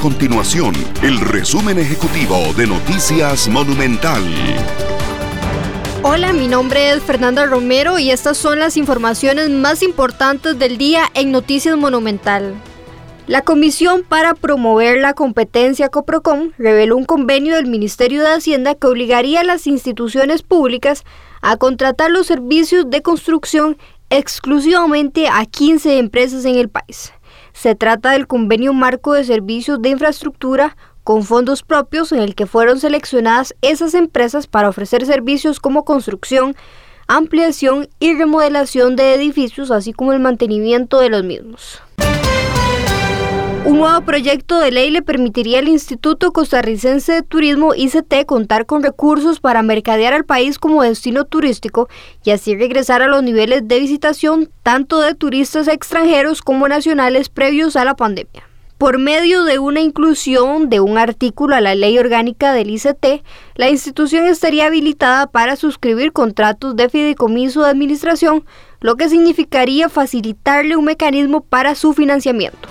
continuación el resumen ejecutivo de Noticias Monumental. Hola, mi nombre es Fernanda Romero y estas son las informaciones más importantes del día en Noticias Monumental. La Comisión para Promover la Competencia Coprocom reveló un convenio del Ministerio de Hacienda que obligaría a las instituciones públicas a contratar los servicios de construcción exclusivamente a 15 empresas en el país. Se trata del convenio marco de servicios de infraestructura con fondos propios en el que fueron seleccionadas esas empresas para ofrecer servicios como construcción, ampliación y remodelación de edificios, así como el mantenimiento de los mismos. Un nuevo proyecto de ley le permitiría al Instituto Costarricense de Turismo ICT contar con recursos para mercadear al país como destino turístico y así regresar a los niveles de visitación tanto de turistas extranjeros como nacionales previos a la pandemia. Por medio de una inclusión de un artículo a la ley orgánica del ICT, la institución estaría habilitada para suscribir contratos de fideicomiso de administración, lo que significaría facilitarle un mecanismo para su financiamiento.